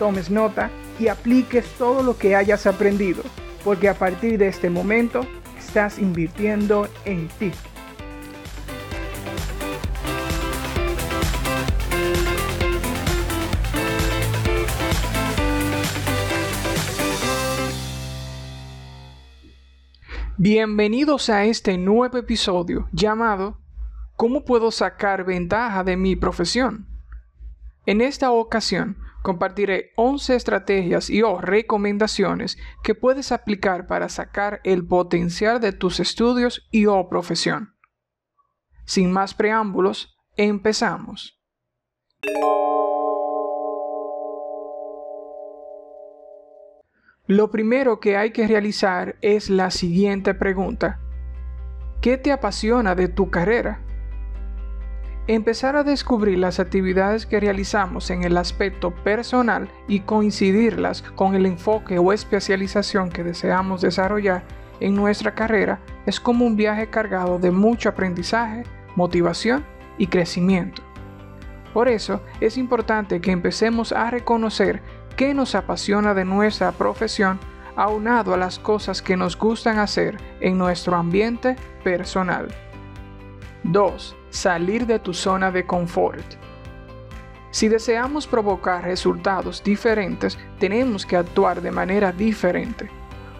tomes nota y apliques todo lo que hayas aprendido, porque a partir de este momento estás invirtiendo en ti. Bienvenidos a este nuevo episodio llamado ¿Cómo puedo sacar ventaja de mi profesión? En esta ocasión compartiré 11 estrategias y o recomendaciones que puedes aplicar para sacar el potencial de tus estudios y o profesión. Sin más preámbulos, empezamos. Lo primero que hay que realizar es la siguiente pregunta. ¿Qué te apasiona de tu carrera? Empezar a descubrir las actividades que realizamos en el aspecto personal y coincidirlas con el enfoque o especialización que deseamos desarrollar en nuestra carrera es como un viaje cargado de mucho aprendizaje, motivación y crecimiento. Por eso es importante que empecemos a reconocer qué nos apasiona de nuestra profesión aunado a las cosas que nos gustan hacer en nuestro ambiente personal. 2 salir de tu zona de confort. Si deseamos provocar resultados diferentes, tenemos que actuar de manera diferente.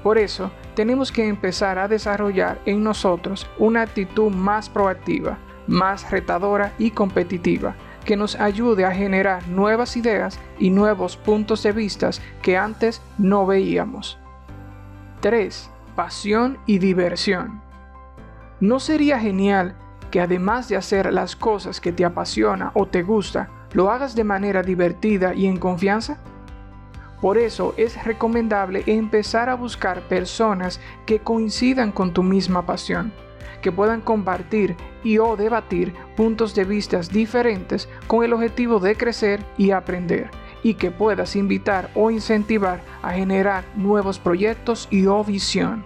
Por eso, tenemos que empezar a desarrollar en nosotros una actitud más proactiva, más retadora y competitiva, que nos ayude a generar nuevas ideas y nuevos puntos de vista que antes no veíamos. 3. Pasión y diversión. ¿No sería genial que además de hacer las cosas que te apasiona o te gusta, lo hagas de manera divertida y en confianza? Por eso es recomendable empezar a buscar personas que coincidan con tu misma pasión, que puedan compartir y o debatir puntos de vista diferentes con el objetivo de crecer y aprender, y que puedas invitar o incentivar a generar nuevos proyectos y o visión.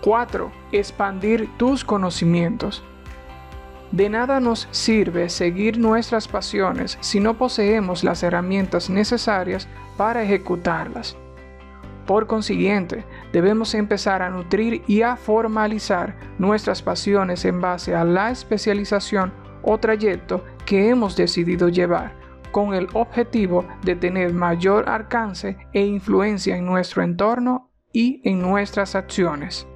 4. Expandir tus conocimientos. De nada nos sirve seguir nuestras pasiones si no poseemos las herramientas necesarias para ejecutarlas. Por consiguiente, debemos empezar a nutrir y a formalizar nuestras pasiones en base a la especialización o trayecto que hemos decidido llevar, con el objetivo de tener mayor alcance e influencia en nuestro entorno y en nuestras acciones.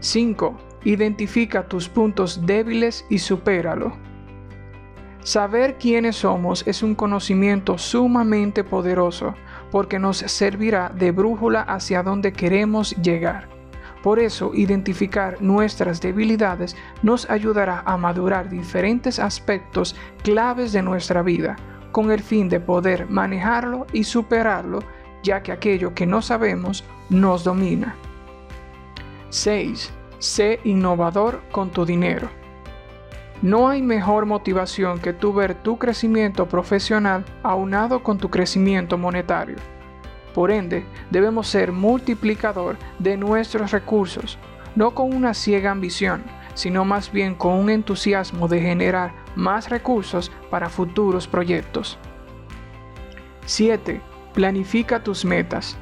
5. Identifica tus puntos débiles y supéralo. Saber quiénes somos es un conocimiento sumamente poderoso porque nos servirá de brújula hacia donde queremos llegar. Por eso, identificar nuestras debilidades nos ayudará a madurar diferentes aspectos claves de nuestra vida, con el fin de poder manejarlo y superarlo, ya que aquello que no sabemos nos domina. 6 Sé innovador con tu dinero. No hay mejor motivación que tu ver tu crecimiento profesional aunado con tu crecimiento monetario. Por ende, debemos ser multiplicador de nuestros recursos, no con una ciega ambición, sino más bien con un entusiasmo de generar más recursos para futuros proyectos. 7. Planifica tus metas.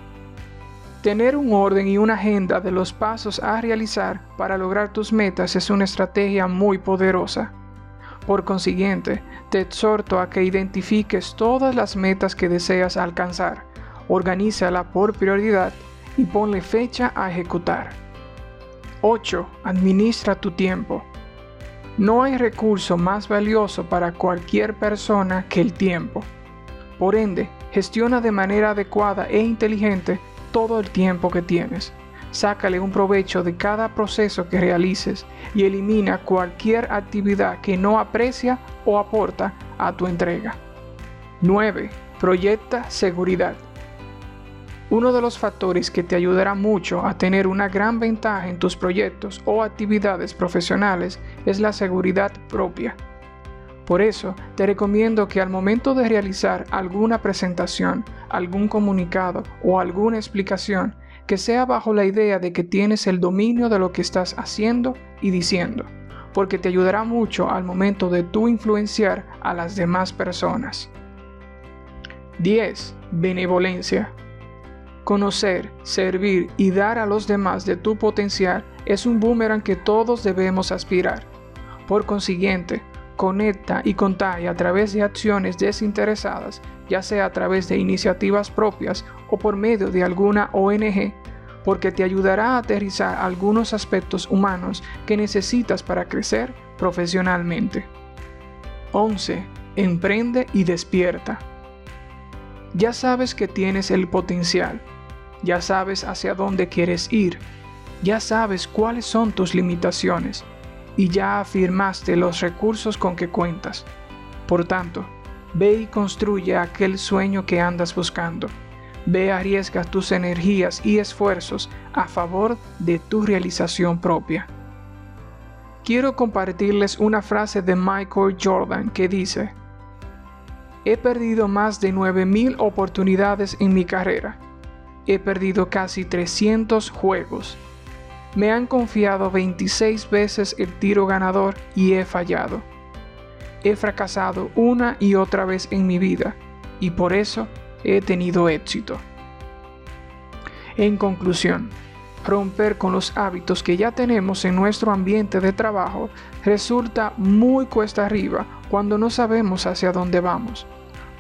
Tener un orden y una agenda de los pasos a realizar para lograr tus metas es una estrategia muy poderosa. Por consiguiente, te exhorto a que identifiques todas las metas que deseas alcanzar, organízala por prioridad y ponle fecha a ejecutar. 8. Administra tu tiempo. No hay recurso más valioso para cualquier persona que el tiempo. Por ende, gestiona de manera adecuada e inteligente todo el tiempo que tienes. Sácale un provecho de cada proceso que realices y elimina cualquier actividad que no aprecia o aporta a tu entrega. 9. Proyecta seguridad. Uno de los factores que te ayudará mucho a tener una gran ventaja en tus proyectos o actividades profesionales es la seguridad propia. Por eso, te recomiendo que al momento de realizar alguna presentación, algún comunicado o alguna explicación, que sea bajo la idea de que tienes el dominio de lo que estás haciendo y diciendo, porque te ayudará mucho al momento de tú influenciar a las demás personas. 10. Benevolencia. Conocer, servir y dar a los demás de tu potencial es un boomerang que todos debemos aspirar. Por consiguiente, conecta y contagia a través de acciones desinteresadas, ya sea a través de iniciativas propias o por medio de alguna ONG, porque te ayudará a aterrizar algunos aspectos humanos que necesitas para crecer profesionalmente. 11. Emprende y despierta. Ya sabes que tienes el potencial, ya sabes hacia dónde quieres ir, ya sabes cuáles son tus limitaciones y ya afirmaste los recursos con que cuentas. Por tanto, ve y construye aquel sueño que andas buscando. Ve arriesga tus energías y esfuerzos a favor de tu realización propia. Quiero compartirles una frase de Michael Jordan que dice, He perdido más de 9.000 oportunidades en mi carrera. He perdido casi 300 juegos me han confiado 26 veces el tiro ganador y he fallado. He fracasado una y otra vez en mi vida y por eso he tenido éxito. En conclusión, romper con los hábitos que ya tenemos en nuestro ambiente de trabajo resulta muy cuesta arriba cuando no sabemos hacia dónde vamos.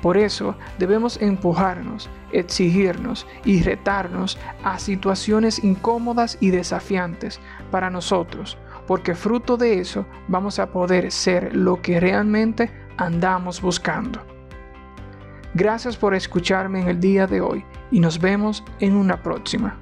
Por eso debemos empujarnos, exigirnos y retarnos a situaciones incómodas y desafiantes para nosotros, porque fruto de eso vamos a poder ser lo que realmente andamos buscando. Gracias por escucharme en el día de hoy y nos vemos en una próxima.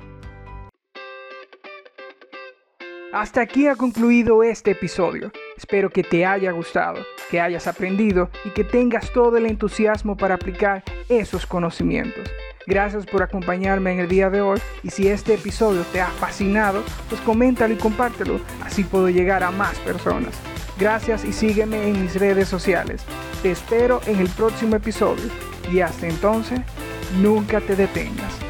Hasta aquí ha concluido este episodio. Espero que te haya gustado, que hayas aprendido y que tengas todo el entusiasmo para aplicar esos conocimientos. Gracias por acompañarme en el día de hoy y si este episodio te ha fascinado, pues coméntalo y compártelo, así puedo llegar a más personas. Gracias y sígueme en mis redes sociales. Te espero en el próximo episodio y hasta entonces, nunca te detengas.